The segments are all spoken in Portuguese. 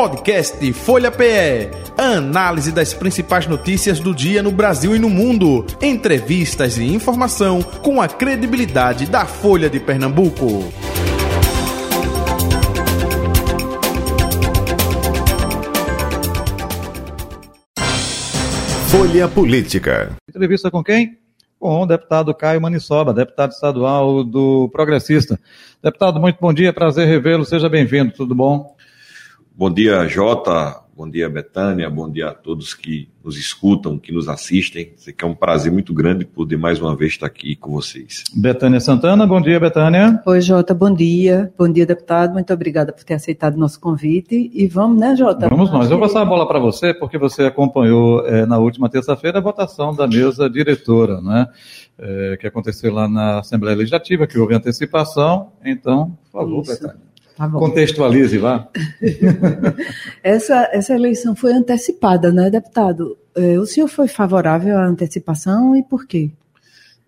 Podcast Folha PE. Análise das principais notícias do dia no Brasil e no mundo. Entrevistas e informação com a credibilidade da Folha de Pernambuco. Folha Política. Entrevista com quem? Com o deputado Caio Manissoba, deputado estadual do Progressista. Deputado, muito bom dia, prazer revê-lo, seja bem-vindo, tudo bom? Bom dia, Jota. Bom dia, Betânia. Bom dia a todos que nos escutam, que nos assistem. Sei que é um prazer muito grande poder mais uma vez estar aqui com vocês. Betânia Santana, bom dia, Betânia. Oi, Jota, bom dia. Bom dia, deputado. Muito obrigada por ter aceitado o nosso convite. E vamos, né, Jota? Vamos nós. Eu vou passar a bola para você, porque você acompanhou é, na última terça-feira a votação da mesa diretora, né? É, que aconteceu lá na Assembleia Legislativa, que houve antecipação. Então, por favor, Isso. Betânia. Tá Contextualize, vá. essa, essa eleição foi antecipada, né, deputado? É, o senhor foi favorável à antecipação e por quê?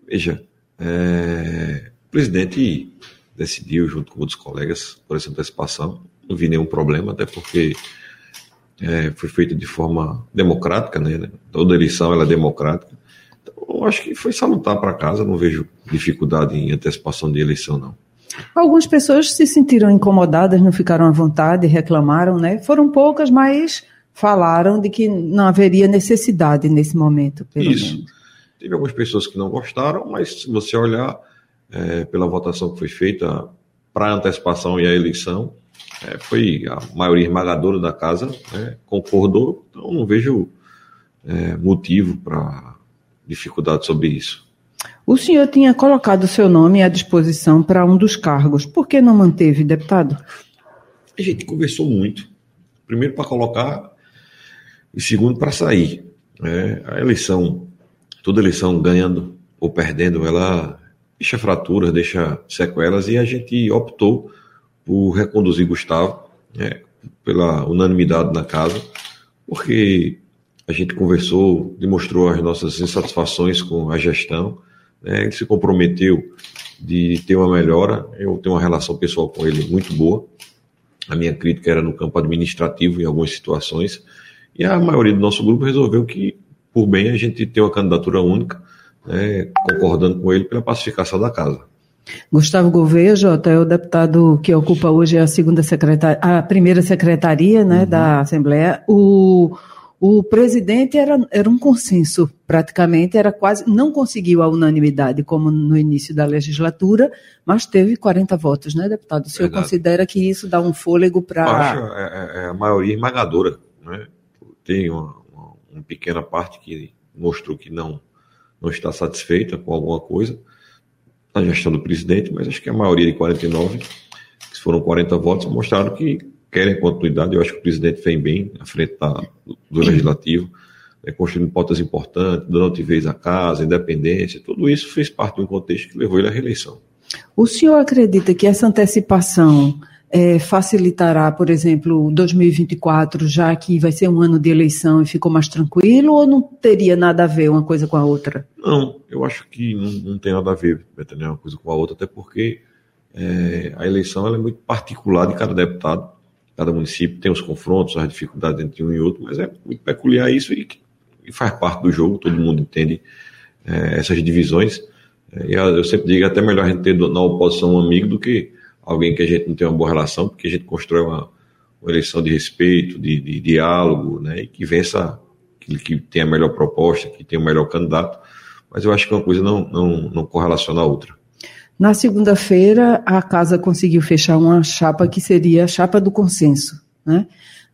Veja, é, o presidente decidiu, junto com outros colegas, por essa antecipação. Não vi nenhum problema, até porque é, foi feita de forma democrática, né? Toda eleição ela é democrática. Então, acho que foi salutar para casa, não vejo dificuldade em antecipação de eleição, não. Algumas pessoas se sentiram incomodadas, não ficaram à vontade, reclamaram, né? Foram poucas, mas falaram de que não haveria necessidade nesse momento. Isso. Menos. Teve algumas pessoas que não gostaram, mas se você olhar é, pela votação que foi feita para a antecipação e a eleição, é, foi a maioria esmagadora da casa né, concordou, então não vejo é, motivo para dificuldade sobre isso. O senhor tinha colocado seu nome à disposição para um dos cargos. Por que não manteve, deputado? A gente conversou muito. Primeiro para colocar e segundo para sair. É, a eleição, toda eleição ganhando ou perdendo, ela deixa fraturas, deixa sequelas e a gente optou por reconduzir Gustavo é, pela unanimidade na casa, porque a gente conversou, demonstrou as nossas insatisfações com a gestão né, ele se comprometeu de ter uma melhora. Eu tenho uma relação pessoal com ele muito boa. A minha crítica era no campo administrativo em algumas situações. E a maioria do nosso grupo resolveu que, por bem, a gente ter uma candidatura única, né, concordando com ele pela pacificação da casa. Gustavo Gouveia, Jota, é o deputado que ocupa hoje a segunda secretaria, a primeira secretaria né, uhum. da Assembleia. O o presidente era, era um consenso, praticamente, era quase, não conseguiu a unanimidade, como no início da legislatura, mas teve 40 votos, né, deputado? O senhor Verdade. considera que isso dá um fôlego para. Acho é, é, é, a maioria esmagadora, né? Tem uma, uma, uma, pequena parte que mostrou que não, não está satisfeita com alguma coisa na gestão do presidente, mas acho que a maioria de 49, que foram 40 votos, mostraram que querem continuidade. Eu acho que o presidente vem bem à frente da, do legislativo, né, construindo pautas importantes, dando vez à casa, independência, tudo isso fez parte de um contexto que levou ele à reeleição. O senhor acredita que essa antecipação é, facilitará, por exemplo, 2024, já que vai ser um ano de eleição e ficou mais tranquilo, ou não teria nada a ver uma coisa com a outra? Não, eu acho que não, não tem nada a ver, Betânia, uma coisa com a outra, até porque é, a eleição é muito particular de cada deputado cada município tem os confrontos, as dificuldades entre um e outro, mas é muito peculiar isso e, e faz parte do jogo, todo mundo entende é, essas divisões. É, e eu sempre digo, é até melhor a gente ter na oposição um amigo do que alguém que a gente não tem uma boa relação, porque a gente constrói uma, uma eleição de respeito, de, de, diálogo, né, e que vença aquele que tem a melhor proposta, que tem o melhor candidato, mas eu acho que uma coisa não, não, não correlaciona a outra. Na segunda-feira, a casa conseguiu fechar uma chapa que seria a chapa do consenso. Né?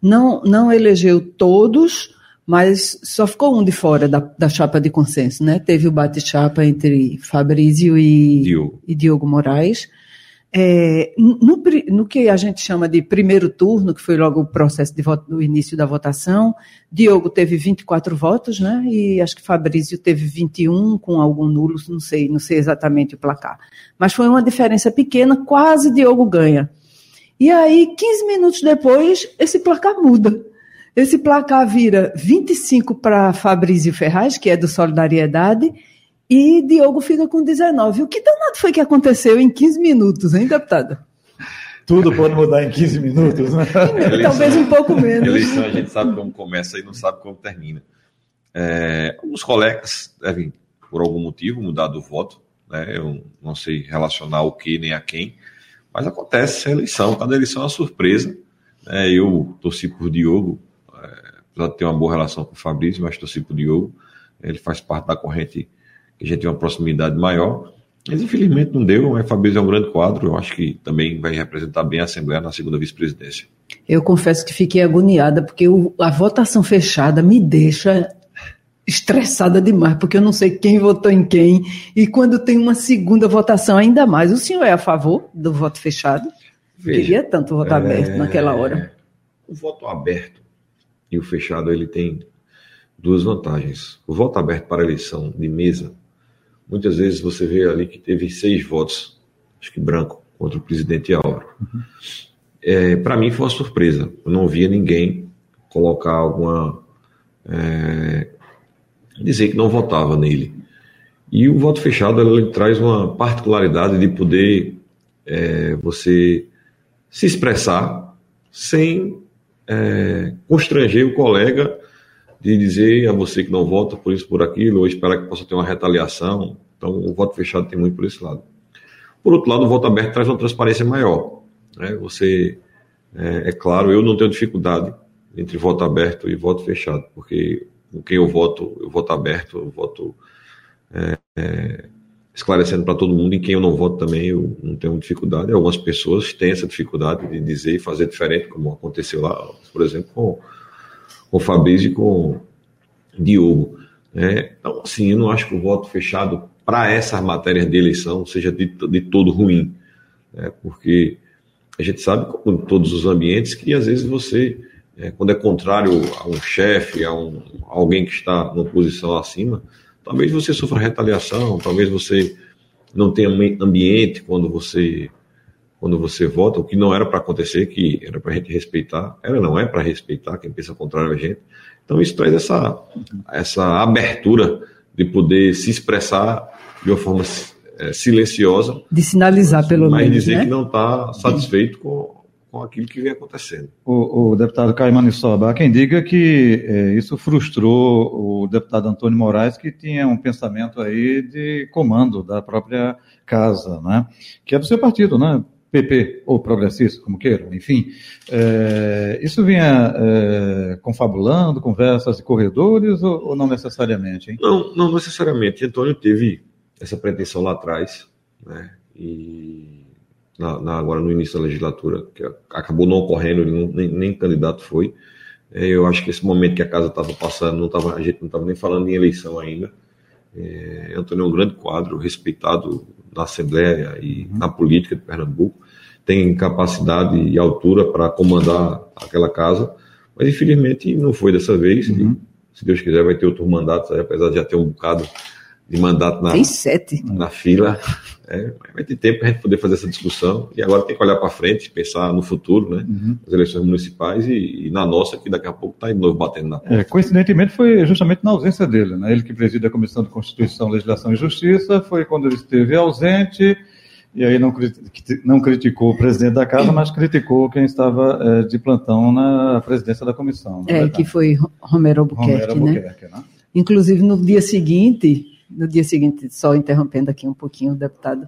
Não, não elegeu todos, mas só ficou um de fora da, da chapa de consenso. Né? Teve o bate-chapa entre Fabrício e Diogo, e Diogo Moraes. É, no, no, que a gente chama de primeiro turno, que foi logo o processo de voto, no início da votação, Diogo teve 24 votos, né? E acho que Fabrício teve 21 com algum nulo, não sei, não sei exatamente o placar. Mas foi uma diferença pequena, quase Diogo ganha. E aí, 15 minutos depois, esse placar muda. Esse placar vira 25 para Fabrício Ferraz, que é do Solidariedade, e Diogo fica com 19. O que danado foi que aconteceu em 15 minutos, hein, deputada? Tudo pode mudar em 15 minutos, né? Eleição- Talvez um pouco menos. Eleição a gente sabe como começa e não sabe como termina. É, alguns colegas devem, por algum motivo, mudar do voto. Né? Eu não sei relacionar o que nem a quem, mas acontece essa eleição. Cada eleição é uma surpresa. né? Eu torci por Diogo, é, apesar de ter uma boa relação com o Fabrício, mas torci por Diogo. Ele faz parte da corrente que a gente tem uma proximidade maior. Mas infelizmente não deu, mas Fabrício é um grande quadro. Eu acho que também vai representar bem a Assembleia na segunda vice-presidência. Eu confesso que fiquei agoniada, porque o- a votação fechada me deixa estressada demais, porque eu não sei quem votou em quem. E quando tem uma segunda votação, ainda mais. O senhor é a favor do voto fechado? Veja, Queria tanto voto aberto naquela hora. O voto aberto e o fechado ele tem duas vantagens. O voto aberto para eleição de mesa, muitas vezes você vê ali que teve seis votos, acho que branco, contra o presidente Álvaro. É, para mim foi uma surpresa. Eu não via ninguém colocar alguma. é, dizer que não votava nele. E o voto fechado ele traz uma particularidade de poder é, você se expressar sem é, constranger o colega de dizer a você que não vota por isso, por aquilo, ou esperar que possa ter uma retaliação. Então, o voto fechado tem muito por esse lado. Por outro lado, o voto aberto traz uma transparência maior. né? Você, é, é claro, eu não tenho dificuldade entre voto aberto e voto fechado, porque com quem eu voto, eu voto aberto, eu voto é, é, esclarecendo para todo mundo, em quem eu não voto também, eu não tenho dificuldade. Algumas pessoas têm essa dificuldade de dizer e fazer diferente, como aconteceu lá, por exemplo, com, com Fabrício e com Diogo. né? Então, assim, eu não acho que o voto fechado para essas matérias de eleição seja de, de todo ruim, né? porque a gente sabe, como em todos os ambientes, que às vezes você, é, quando é contrário a um chefe, a, um, a alguém que está numa posição acima, talvez você sofra retaliação, talvez você não tenha ambi- ambiente quando você quando você vota, o que não era para acontecer, que era para a gente respeitar, era não é para respeitar quem pensa contrário a gente. Então isso traz essa essa abertura de poder se expressar de uma forma eh, silenciosa, De sinalizar, pelo mas menos, dizer né? que não está satisfeito com, com aquilo que vem acontecendo. O, o deputado Caio Manissoba, há quem diga que eh, isso frustrou o deputado Antônio Moraes, que tinha um pensamento aí de comando da própria casa, né? que é do seu partido, né? PP ou progressista, como queiram, enfim. Eh, isso vinha eh, confabulando, conversas de corredores ou, ou não necessariamente? Hein? Não, não necessariamente. Antônio teve essa pretensão lá atrás, né? E na, na- agora no início da legislatura, que acabou não ocorrendo, ele não- nem, nem candidato foi. É, eu acho que esse momento que a casa estava passando, não tava, a gente não estava nem falando em eleição ainda. É, Antônio é um grande quadro, respeitado na Assembleia e na política de Pernambuco. Tem capacidade e altura para comandar aquela casa, mas infelizmente não foi dessa vez. E, se Deus quiser, vai ter outros mandatos, apesar de já ter um bocado de mandato na, Tem sete. na fila. É, vai ter tempo para a gente poder fazer essa discussão. E agora tem que olhar para frente, pensar no futuro, né? As eleições municipais e, e na nossa, que daqui a pouco está de novo batendo na porta. É, coincidentemente, foi justamente na ausência dele, né? Ele que preside a Comissão de Constituição, Legislação e Justiça, foi quando ele esteve ausente, e aí não, criti- não criticou o presidente da casa, mas criticou quem estava eh, de plantão na presidência da comissão. É, verdade. que foi Romero Albuquerque, Romero né? Albuquerque, né? Inclusive, no dia seguinte, no dia seguinte, só interrompendo aqui um pouquinho o deputado,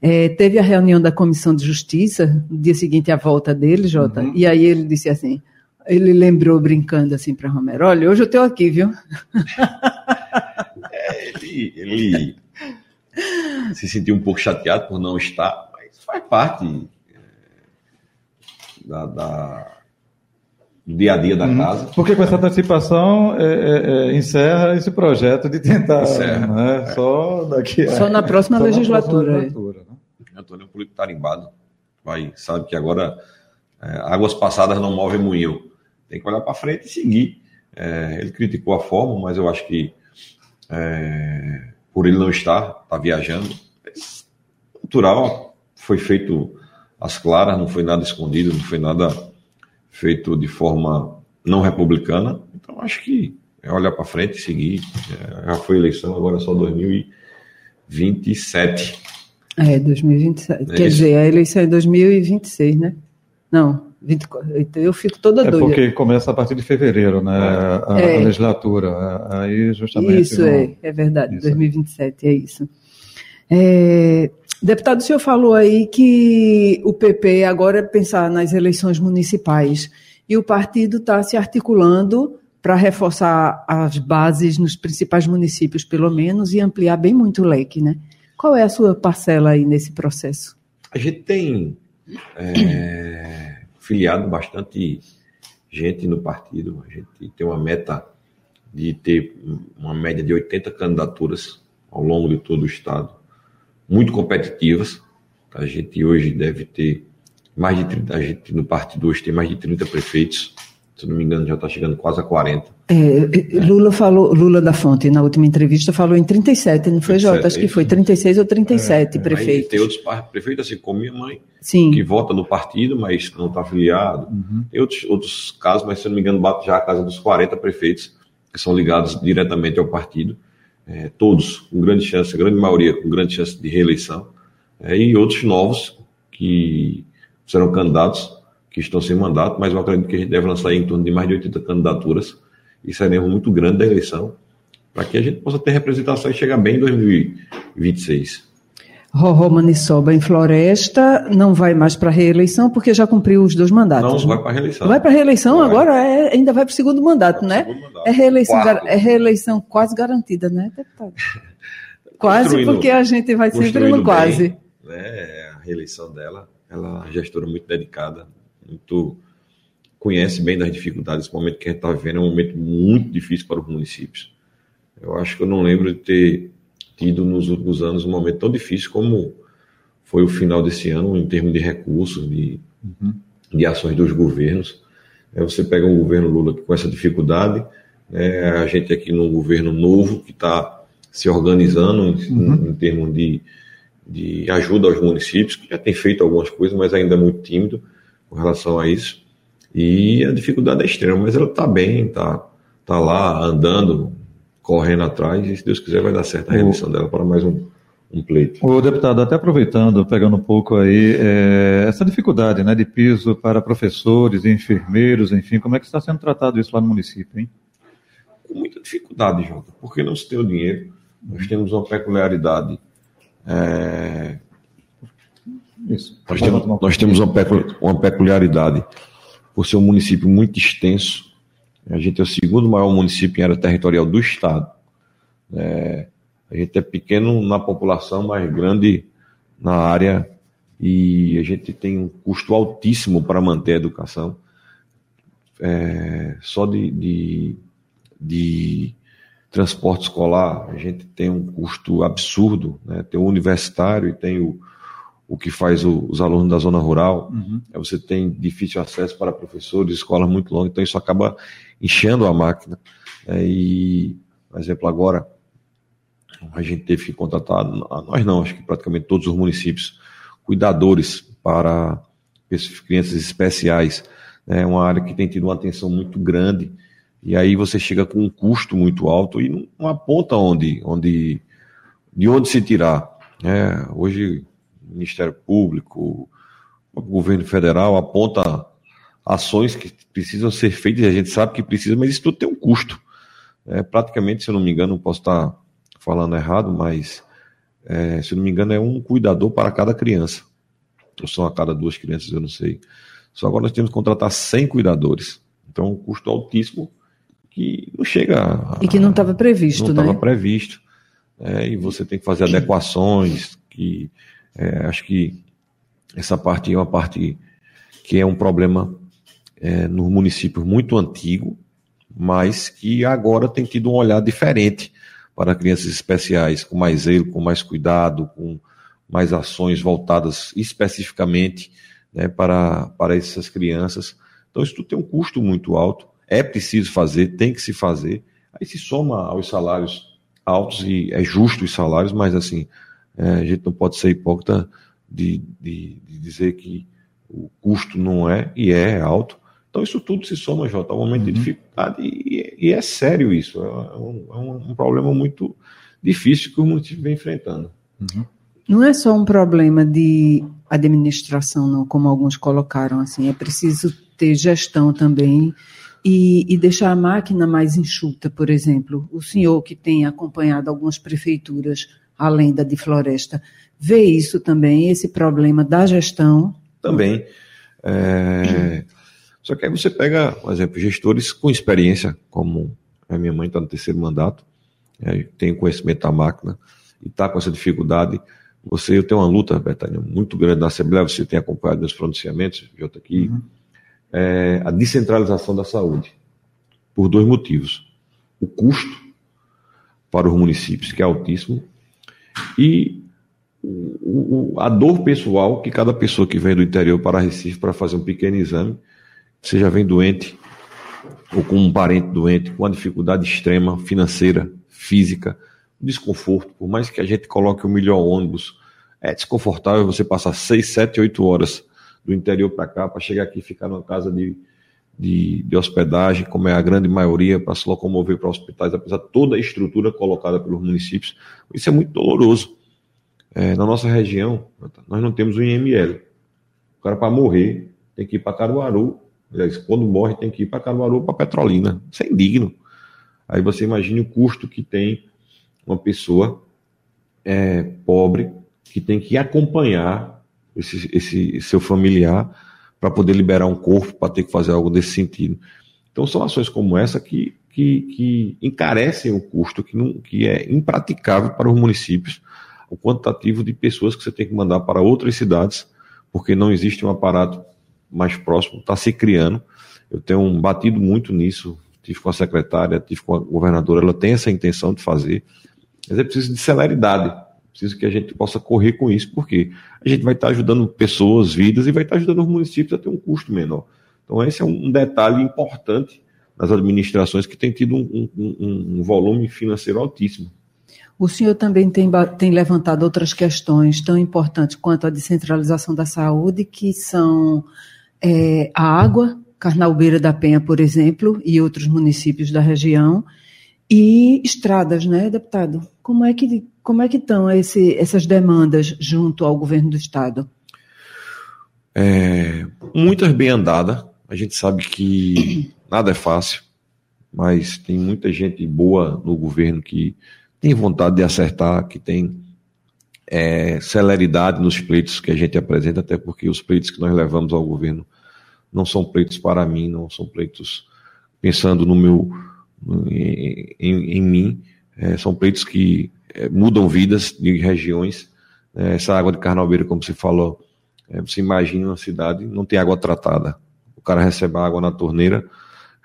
é, teve a reunião da Comissão de Justiça, no dia seguinte a volta dele, Jota, Uhum. e aí ele disse assim, ele lembrou brincando assim para Romero, olha, hoje eu estou aqui, viu? Ele, ele se sentiu um pouco chateado por não estar, mas faz parte é, da, da- do dia a dia da Uhum. casa. Porque com essa antecipação eh, eh, eh, encerra esse projeto de tentar, Encerra. né? Só daqui a... Só na próxima só na legislatura, é. legislatura, né? Antônio é um político tarimbado. Vai, sabe que agora é, águas passadas não movem moinho. Tem que olhar para frente e seguir. É, ele criticou a forma, mas eu acho que é, por ele não estar, está viajando, natural, foi feito às claras, não foi nada escondido, não foi nada feito de forma não republicana. Então acho que é olhar para frente e seguir. É, já foi eleição, agora é só 2027. É, 2027. É Quer isso. dizer, a eleição é 2026, né? Não, 24. Então eu fico toda É doida. porque começa a partir de fevereiro, né? A, É. a legislatura. Aí justamente. Isso não- é, é verdade, Isso. 2027, é isso. É, deputado, o senhor falou aí que o PP agora é pensar nas eleições municipais e o partido está se articulando para reforçar as bases nos principais municípios, pelo menos, e ampliar bem muito o leque, né? Qual é a sua parcela aí nesse processo? A gente tem é, filiado bastante gente no partido. A gente tem uma meta de ter uma média de 80 candidaturas ao longo de todo o estado, muito competitivas. A gente hoje deve ter mais de 30, a gente no partido hoje tem mais de 30 prefeitos. Se não me engano, já está chegando quase a 40. É, Lula falou, Lula da Fonte, na última entrevista, falou em 37, não foi, 37, Jota? Acho que foi 36 ou 37 Aí prefeitos. tem outros prefeitos, assim como minha mãe, Sim. que vota no partido, mas não está afiliado. Uhum. Tem outros, outros casos, mas se não me engano, bate já a casa dos 40 prefeitos que são ligados diretamente ao partido, é, todos com grande chance, a grande maioria com grande chance de reeleição, é, e outros novos que serão candidatos, que estão sem mandato, mas eu acredito que a gente deve lançar em torno de mais de 80 candidaturas, e seremos muito grande da eleição, para que a gente possa ter representação e chegar bem em 2026. Roró Maniçoba em Floresta não vai mais para reeleição porque já cumpriu os dois mandatos. Não, né? vai para a reeleição. Vai para reeleição Vai. agora? É- ainda vai para o segundo mandato, Vai né? segundo mandato. É reeleição, Quarto. é reeleição quase garantida, né, deputado? Quase, porque a gente vai sempre no quase. bem, né, a reeleição dela, ela é uma gestora muito dedicada, muito conhece bem das dificuldades. Esse momento que a gente está vivendo é um momento muito difícil para os municípios. Eu acho que eu não lembro de ter tido nos últimos anos um momento tão difícil como foi o final desse ano, em termos de recursos, de, de ações dos governos. Aí você pega um governo Lula com essa dificuldade, né, a gente aqui num governo novo que está se organizando em, em termos de, de ajuda aos municípios, que já tem feito algumas coisas, mas ainda é muito tímido com relação a isso. E a dificuldade é extrema, mas ela está bem, está tá lá andando, correndo atrás, e se Deus quiser vai dar certo a reeleição dela para mais um, um pleito. O deputado, até aproveitando, pegando um pouco aí, é, essa dificuldade né, de piso para professores, enfermeiros, enfim, como é que está sendo tratado isso lá no município, hein? com muita dificuldade, Jota, porque não se tem o dinheiro. Nós temos uma peculiaridade. é, Isso. nós, temos, nós temos uma peculiaridade por ser um município muito extenso. A gente é o segundo maior município em área territorial do estado. É, a gente é pequeno na população, mas grande na área e a gente tem um custo altíssimo para manter a educação. É, só de, de, de transporte escolar, a gente tem um custo absurdo. Né? Tem o universitário e tem o, o que faz o- os alunos da zona rural. Aí você tem difícil acesso para professores, escolas muito longas, então isso acaba enchendo a máquina. né? E, por exemplo, agora a gente teve que contratar, nós não, acho que praticamente todos os municípios, cuidadores para crianças especiais. É uma área que tem tido uma atenção muito grande, e aí você chega com um custo muito alto e não, aponta onde, onde, de onde se tirar. né? hoje, Ministério Público, o governo federal aponta ações que precisam ser feitas, e a gente sabe que precisa, mas isso tudo tem um custo. É, praticamente, se eu não me engano, não posso estar falando errado, mas é, se eu não me engano, é um cuidador para cada criança. Ou são a cada duas crianças, eu não sei. Só agora nós temos que contratar 100 cuidadores. Então, um custo altíssimo que não chega. a- E que não estava previsto, não né? estava previsto. É, e você tem que fazer adequações, que é, acho que essa parte é uma parte que é um problema é, nos municípios muito antigo, mas que agora tem tido um olhar diferente para crianças especiais, com mais zelo, com mais cuidado, com mais ações voltadas especificamente né, para, para essas crianças. Então, isso tudo tem um custo muito alto, é preciso fazer, tem que se fazer. Aí se soma aos salários altos e é justo os salários, mas assim, é, a gente não pode ser hipócrita de, de, de dizer que o custo não é, e é alto. Então isso tudo se soma, Jota, a um momento de dificuldade, e, e é sério isso, é um, é um- problema muito difícil que o município vem enfrentando. não é só um problema de administração, não, como alguns colocaram, assim, é preciso ter gestão também e, e, deixar a máquina mais enxuta, por exemplo. O senhor que tem acompanhado algumas prefeituras, além da de Floresta, vê isso também, esse problema da gestão? Também. É... Só que aí você pega, por exemplo, gestores com experiência, como a minha mãe está no terceiro mandato, é, tem conhecimento da máquina e está com essa dificuldade. Você, eu tenho uma luta, Betânia, muito grande na Assembleia, você tem acompanhado meus pronunciamentos, Jota, aqui, uhum é, a descentralização da saúde, por dois motivos. O custo para os municípios, que é altíssimo, e a dor pessoal que cada pessoa que vem do interior para Recife para fazer um pequeno exame, seja vem doente ou com um parente doente, com uma dificuldade extrema financeira, física, desconforto, por mais que a gente coloque o melhor ônibus, é desconfortável você passar seis, sete, oito horas do interior para cá, para chegar aqui e ficar numa casa de, de, de, hospedagem, como é a grande maioria, para se locomover para hospitais, apesar de toda a estrutura colocada pelos municípios. Isso é muito doloroso. É, na nossa região, nós não temos o IML. O cara, para morrer, tem que ir para Caruaru. Aliás, quando morre, tem que ir para Caruaru para Petrolina. Isso é indigno. Aí você imagine o custo que tem uma pessoa é, pobre que tem que acompanhar esse, esse seu familiar para poder liberar um corpo, para ter que fazer algo desse sentido. Então são ações como essa que, que, que encarecem o custo, que, não, que é impraticável para os municípios, o quantitativo de pessoas que você tem que mandar para outras cidades, porque não existe um aparato mais próximo, está se criando. Eu tenho batido muito nisso, tive com a secretária, tive com a governadora, ela tem essa intenção de fazer, mas é preciso de celeridade Preciso que a gente possa correr com isso, porque a gente vai estar ajudando pessoas, vidas, e vai estar ajudando os municípios a ter um custo menor. Então, esse é um detalhe importante nas administrações que tem tido um, um, um volume financeiro altíssimo. O senhor também tem, tem, levantado outras questões tão importantes quanto a descentralização da saúde, que são é, a água, Carnalbeira da Penha, por exemplo, e outros municípios da região, e estradas, né, deputado? Como é que como é que estão esse, essas demandas junto ao governo do estado? É, muitas bem andadas. A gente sabe que nada é fácil, mas tem muita gente boa no governo que tem vontade de acertar, que tem é, celeridade nos pleitos que a gente apresenta, até porque os pleitos que nós levamos ao governo não são pleitos para mim, não são pleitos pensando no meu em, em, em mim, é, são pleitos que é, mudam vidas de regiões. É, essa água de Carnalbeira, como você falou, é, você imagina uma cidade, não tem água tratada. O cara recebe água na torneira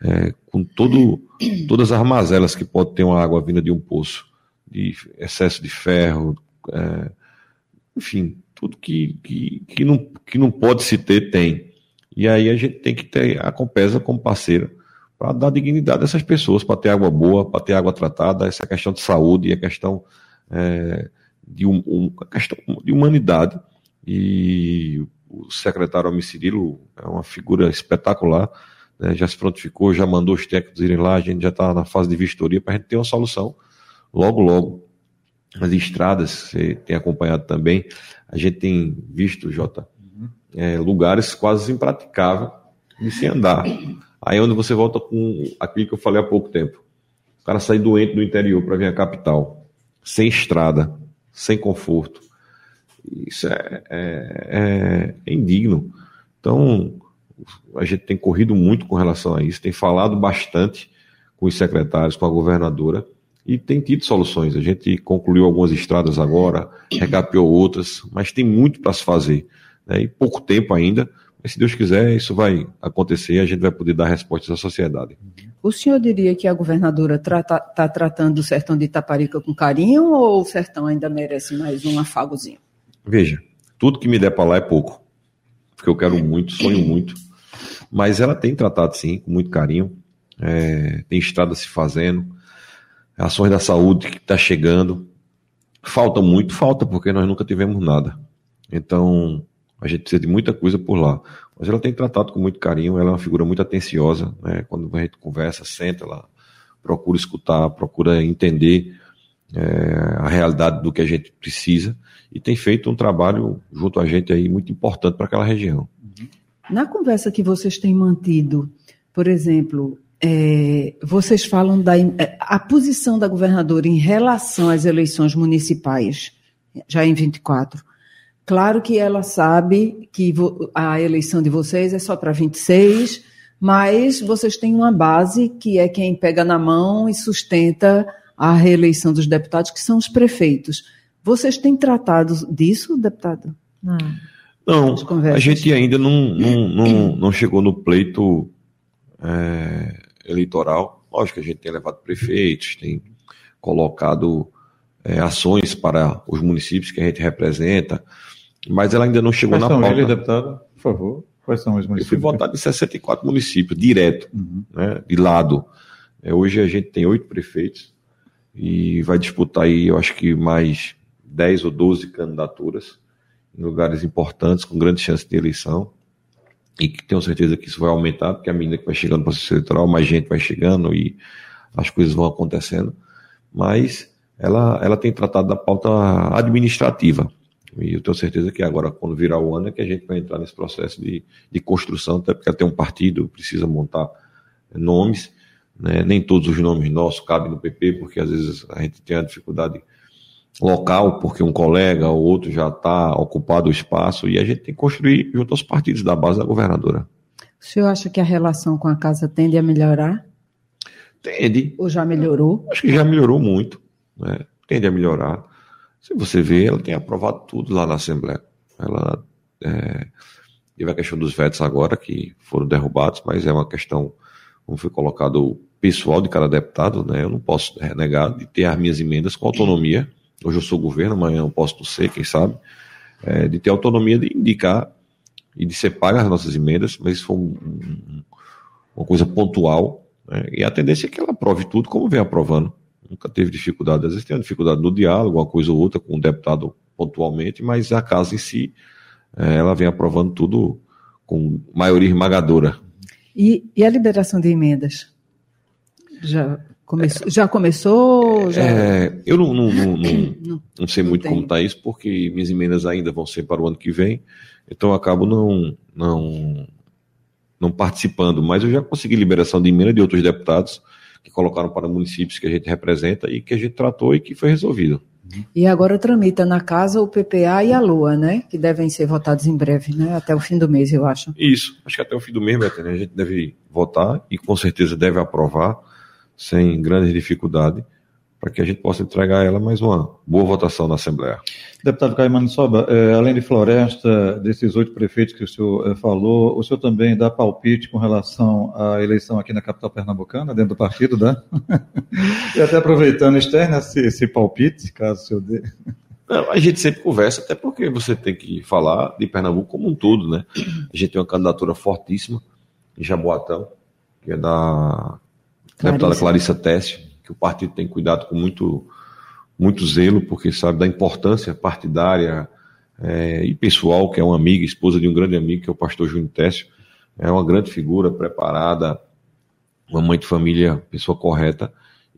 é, com todo, todas as mazelas que pode ter uma água vinda de um poço, de excesso de ferro, é, enfim, tudo que, que, que, não, que não pode se ter, tem. E aí a gente tem que ter a Compesa como parceira para dar dignidade a essas pessoas, para ter água boa, para ter água tratada, essa questão de saúde, a questão, é, de, um, um, a questão de humanidade. E o secretário Almir Cirilo é uma figura espetacular, né, já se prontificou, já mandou os técnicos irem lá, a gente já está na fase de vistoria para a gente ter uma solução logo, logo. As estradas, você tem acompanhado também, a gente tem visto, Jota, é, lugares quase impraticáveis de se andar. Aí é onde você volta com aquilo que eu falei há pouco tempo. O cara sai doente do interior para vir à capital, sem estrada, sem conforto. Isso é, é, é indigno. Então, a gente tem corrido muito com relação a isso, tem falado bastante com os secretários, com a governadora, e tem tido soluções. A gente concluiu algumas estradas agora, recapeou outras, mas tem muito para se fazer. Né? E pouco tempo ainda, mas se Deus quiser, isso vai acontecer e a gente vai poder dar respostas à sociedade. O senhor diria que a governadora está trata, tratando o sertão de Itaparica com carinho ou o sertão ainda merece mais um afagozinho? Veja, tudo que me der para lá é pouco. Porque eu quero muito, sonho muito. Mas ela tem tratado, sim, com muito carinho. É, tem estrada se fazendo. Ações da saúde que está chegando. Falta muito, falta, porque nós nunca tivemos nada. Então, a gente precisa de muita coisa por lá. Mas ela tem tratado com muito carinho, ela é uma figura muito atenciosa, né? Quando a gente conversa, senta, ela procura escutar, procura entender é, a realidade do que a gente precisa e tem feito um trabalho junto a gente aí muito importante para aquela região. Na conversa que vocês têm mantido, por exemplo, é, vocês falam da é, a posição da governadora em relação às eleições municipais, já em 24. Claro que ela sabe que a eleição de vocês é só para 26, mas vocês têm uma base que é quem pega na mão e sustenta a reeleição dos deputados, que são os prefeitos. Vocês têm tratado disso, deputado? Não. Não, a gente ainda não, não, não, não chegou no pleito é, eleitoral. Lógico que a gente tem levado prefeitos, tem colocado é, ações para os municípios que a gente representa, mas ela ainda não chegou Quais na são pauta. Eles, deputado, por favor. Quais são os municípios? Eu fui votado em 64 municípios, direto, uhum. né, de lado. É, hoje a gente tem oito prefeitos e vai disputar aí, eu acho que mais 10 ou 12 candidaturas em lugares importantes, com grande chance de eleição. E que tenho certeza que isso vai aumentar, porque à medida que vai chegando o processo eleitoral, mais gente vai chegando e as coisas vão acontecendo. Mas ela, ela tem tratado da pauta administrativa. E eu tenho certeza que agora, quando virar o ano, é que a gente vai entrar nesse processo de, de construção, até porque até um partido precisa montar nomes. Né? Nem todos os nomes nossos cabem no PP, porque às vezes a gente tem a dificuldade local, porque um colega ou outro já está ocupado o espaço, e a gente tem que construir junto aos partidos da base da governadora. O senhor acha que a relação com a casa tende a melhorar? Tende. Ou já melhorou? Acho que já melhorou muito. Né? Tende a melhorar. Se você vê, ela tem aprovado tudo lá na Assembleia. Ela é, teve a questão dos vetos agora, que foram derrubados, mas é uma questão, como foi colocado, pessoal de cada deputado, né? Eu não posso renegar de ter as minhas emendas com autonomia Hoje eu sou governo, amanhã eu posso ser, quem sabe. É, de ter autonomia de indicar e de ser paga as nossas emendas, mas isso foi um, um, uma coisa pontual. Né? E a tendência é que ela aprove tudo como vem aprovando. Nunca teve dificuldade. Às vezes tem uma dificuldade no diálogo, uma coisa ou outra com o um deputado pontualmente, mas a casa em si, é, ela vem aprovando tudo com maioria esmagadora. E, e a liberação de emendas? Já Começou, já começou? Já... É, eu não, não, não, não, não sei muito como está isso, porque minhas emendas ainda vão ser para o ano que vem, então eu acabo não, não, não participando. Mas eu já consegui liberação de emenda de outros deputados que colocaram para municípios que a gente representa e que a gente tratou e que foi resolvido. E agora tramita na casa o PPA e a LOA, né? Que devem ser votados em breve, né? Até o fim do mês, eu acho. Isso, acho que até o fim do mês, Betânia, a gente deve votar e com certeza deve aprovar sem grande dificuldade, para que a gente possa entregar a ela mais uma boa votação na Assembleia. Deputado Caimano Soba, é, além de Floresta, desses oito prefeitos que o senhor é, falou, o senhor também dá palpite com relação à eleição aqui na capital pernambucana, dentro do partido, né? e até aproveitando, externa esse, esse palpite, caso o senhor dê. Não, a gente sempre conversa, até porque você tem que falar de Pernambuco como um todo, né? A gente tem uma candidatura fortíssima em Jaboatão, que é da Clarissa. deputada Clarissa Teste, que o partido tem cuidado com muito, muito zelo, porque sabe da importância partidária é, e pessoal, que é uma amiga, esposa de um grande amigo, que é o pastor Júnior Técio. É uma grande figura, preparada, uma mãe de família, pessoa correta,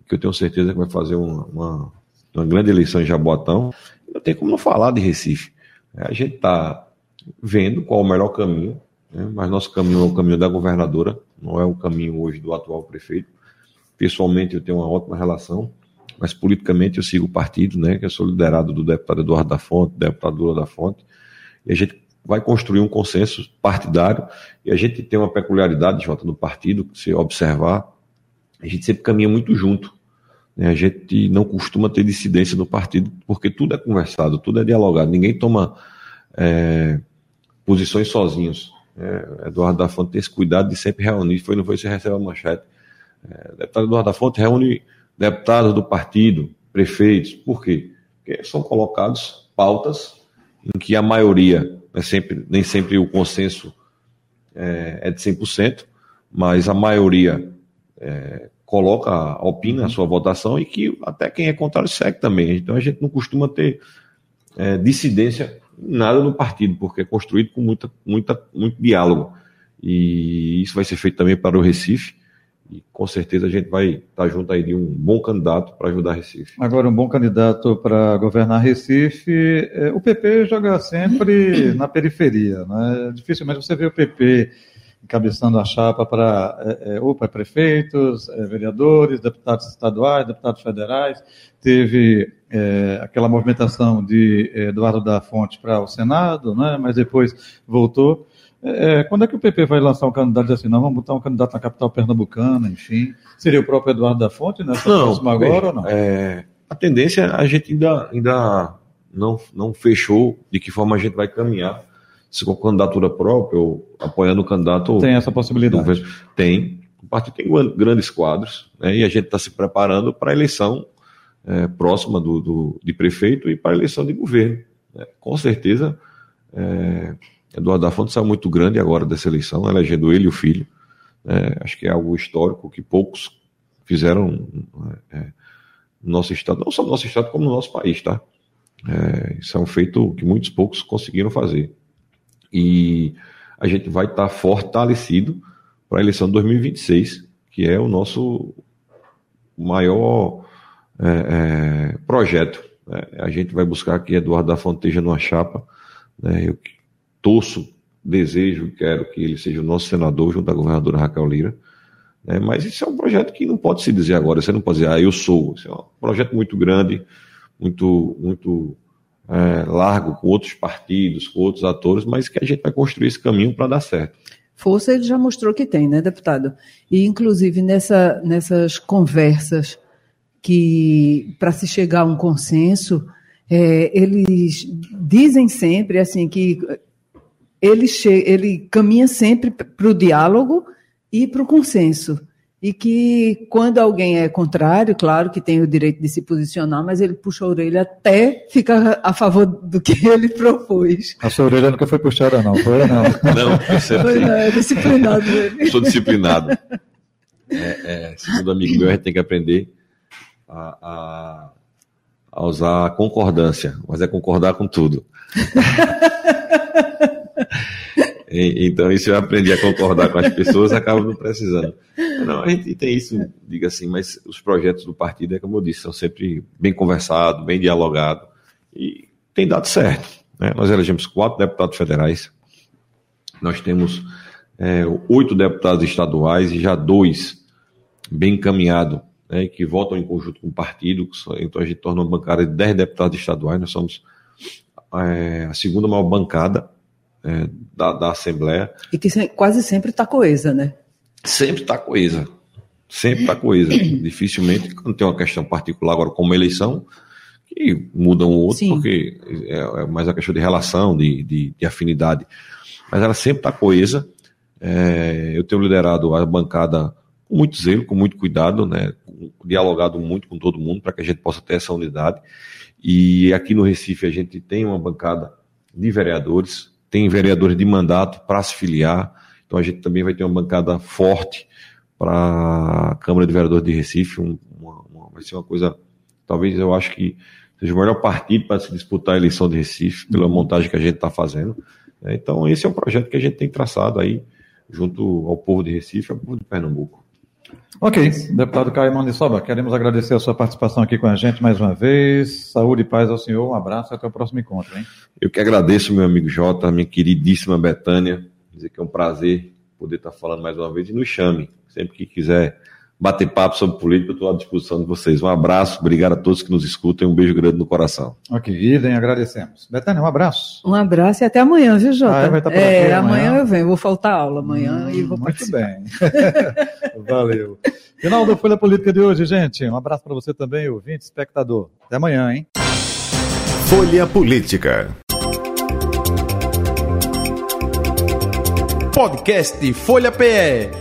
que eu tenho certeza que vai fazer uma, uma, uma grande eleição em Jaboatão. Não tem como não falar de Recife. É, a gente está vendo qual o melhor caminho, né? mas nosso caminho é o caminho da governadora, não é o caminho hoje do atual prefeito. Pessoalmente eu tenho uma ótima relação, mas politicamente eu sigo o partido, né, que eu sou liderado do deputado Eduardo da Fonte, deputado Lula da Fonte, e a gente vai construir um consenso partidário, e a gente tem uma peculiaridade, Jota, no partido, se observar, a gente sempre caminha muito junto. Né? A gente não costuma ter dissidência no partido, porque tudo é conversado, tudo é dialogado, ninguém toma é, posições sozinhos. É, Eduardo da Fonte tem esse cuidado de sempre reunir, foi não foi se recebe a manchete é, deputado Eduardo da Fonte reúne deputados do partido, prefeitos. Por quê? Porque são colocados pautas em que a maioria, é sempre, nem sempre o consenso é, é de 100%, mas a maioria é, coloca, opina a sua votação e que até quem é contrário segue também. Então a gente não costuma ter é, dissidência nada no partido, porque é construído com muita, muita, muito diálogo. E isso vai ser feito também para o Recife e com certeza a gente vai estar junto aí de um bom candidato para ajudar Recife. Agora, um bom candidato para governar Recife, é, o PP joga sempre na periferia, né? Dificilmente você vê o PP encabeçando a chapa para é, é, ou para prefeitos, é, vereadores, deputados estaduais, deputados federais. Teve é, aquela movimentação de é, Eduardo da Fonte para o Senado, né? mas depois voltou. É, quando é que o PP vai lançar um candidato assim? Não, vamos botar um candidato na capital pernambucana, enfim. Seria o próprio Eduardo da Fonte nessa Não, próxima agora veja, ou não? é, a tendência a gente ainda, ainda não, não fechou de que forma a gente vai caminhar. Se com candidatura própria ou apoiando o candidato. Tem essa possibilidade. Tem. O partido tem gran- grandes quadros né, e a gente está se preparando para a eleição é, próxima do, do- de prefeito e para a eleição de governo. né. Com certeza, é, Eduardo da Fonte saiu muito grande agora dessa eleição, elegendo ele e o filho. né. acho que é algo histórico que poucos fizeram é, no nosso estado, não só no nosso estado, como no nosso país, tá? É, isso é um feito que muitos poucos conseguiram fazer. E a gente vai estar fortalecido para a eleição de 2026, que é o nosso maior é, é, projeto. né? A gente vai buscar que Eduardo da Fonte esteja numa chapa. né? Eu torço, desejo e quero que ele seja o nosso senador junto à governadora Raquel Lira. né? Mas isso é um projeto que não pode se dizer agora. Você não pode dizer, ah, eu sou. Isso é um projeto muito grande, muito, muito é, largo, com outros partidos, com outros atores, mas que a gente vai construir esse caminho para dar certo. Força ele já mostrou que tem, né, deputado? E, inclusive, nessa, nessas conversas que, para se chegar a um consenso, é, eles dizem sempre assim que ele, che ele caminha sempre para o diálogo e para o consenso. E que quando alguém é contrário, claro que tem o direito de se posicionar, mas ele puxa a orelha até ficar a favor do que ele propôs. A sua orelha nunca foi puxada, não, foi não. Não, percebe? Pois é, é disciplinado ele. sou disciplinado. É, é, segundo amigo meu, a gente tem que aprender a, a- a usar a concordância, mas é concordar com tudo. Então, isso eu aprendi a concordar com as pessoas, acaba não precisando. Não, a gente tem isso, diga assim, mas os projetos do partido, é como eu disse, são sempre bem conversados, bem dialogados, e tem dado certo. né? Nós elegemos quatro deputados federais, nós temos é, oito deputados estaduais e já dois bem encaminhados, né, que votam em conjunto com o partido, então a gente torna uma bancada de dez deputados estaduais, nós somos é, a segunda maior bancada é, da, da Assembleia, E que se- quase sempre está coesa, né? sempre está coesa, sempre está coesa, dificilmente, quando tem uma questão particular agora como eleição, que muda um ou outro, Sim. porque é, é mais a questão de relação, de, de, de afinidade, mas ela sempre está coesa, É, eu tenho liderado a bancada com muito zelo, com muito cuidado, né, dialogado muito com todo mundo para que a gente possa ter essa unidade. E aqui no Recife a gente tem uma bancada de vereadores, tem vereadores de mandato para se filiar, então a gente também vai ter uma bancada forte para a Câmara de Vereadores de Recife, um- uma- uma- vai ser uma coisa, talvez eu acho que seja o melhor partido para se disputar a eleição de Recife, pela montagem que a gente está fazendo. né. Então esse é um projeto que a gente tem traçado aí, junto ao povo de Recife e ao povo de Pernambuco. Ok, deputado Caio Mandisoba, queremos agradecer a sua participação aqui com a gente mais uma vez. Saúde e paz ao senhor, um abraço e até o próximo encontro, hein? Eu que agradeço, meu amigo Jota, minha queridíssima Betânia. Dizer que é um prazer poder estar falando mais uma vez e nos chame. Sempre que quiser bater papo sobre política, eu estou à disposição de vocês. Um abraço, obrigado a todos que nos escutam e um beijo grande no coração. Ok, idem, agradecemos. Betânia, um abraço. Um abraço e até amanhã, viu, Jota? Ah, vai estar por é, aqui amanhã. amanhã? eu venho, vou faltar aula amanhã e vou Muito participar. bem. Valeu. Final da Folha Política de hoje, gente. Um abraço para você também, ouvinte, espectador. Até amanhã, hein? Folha Política. Podcast Folha PE.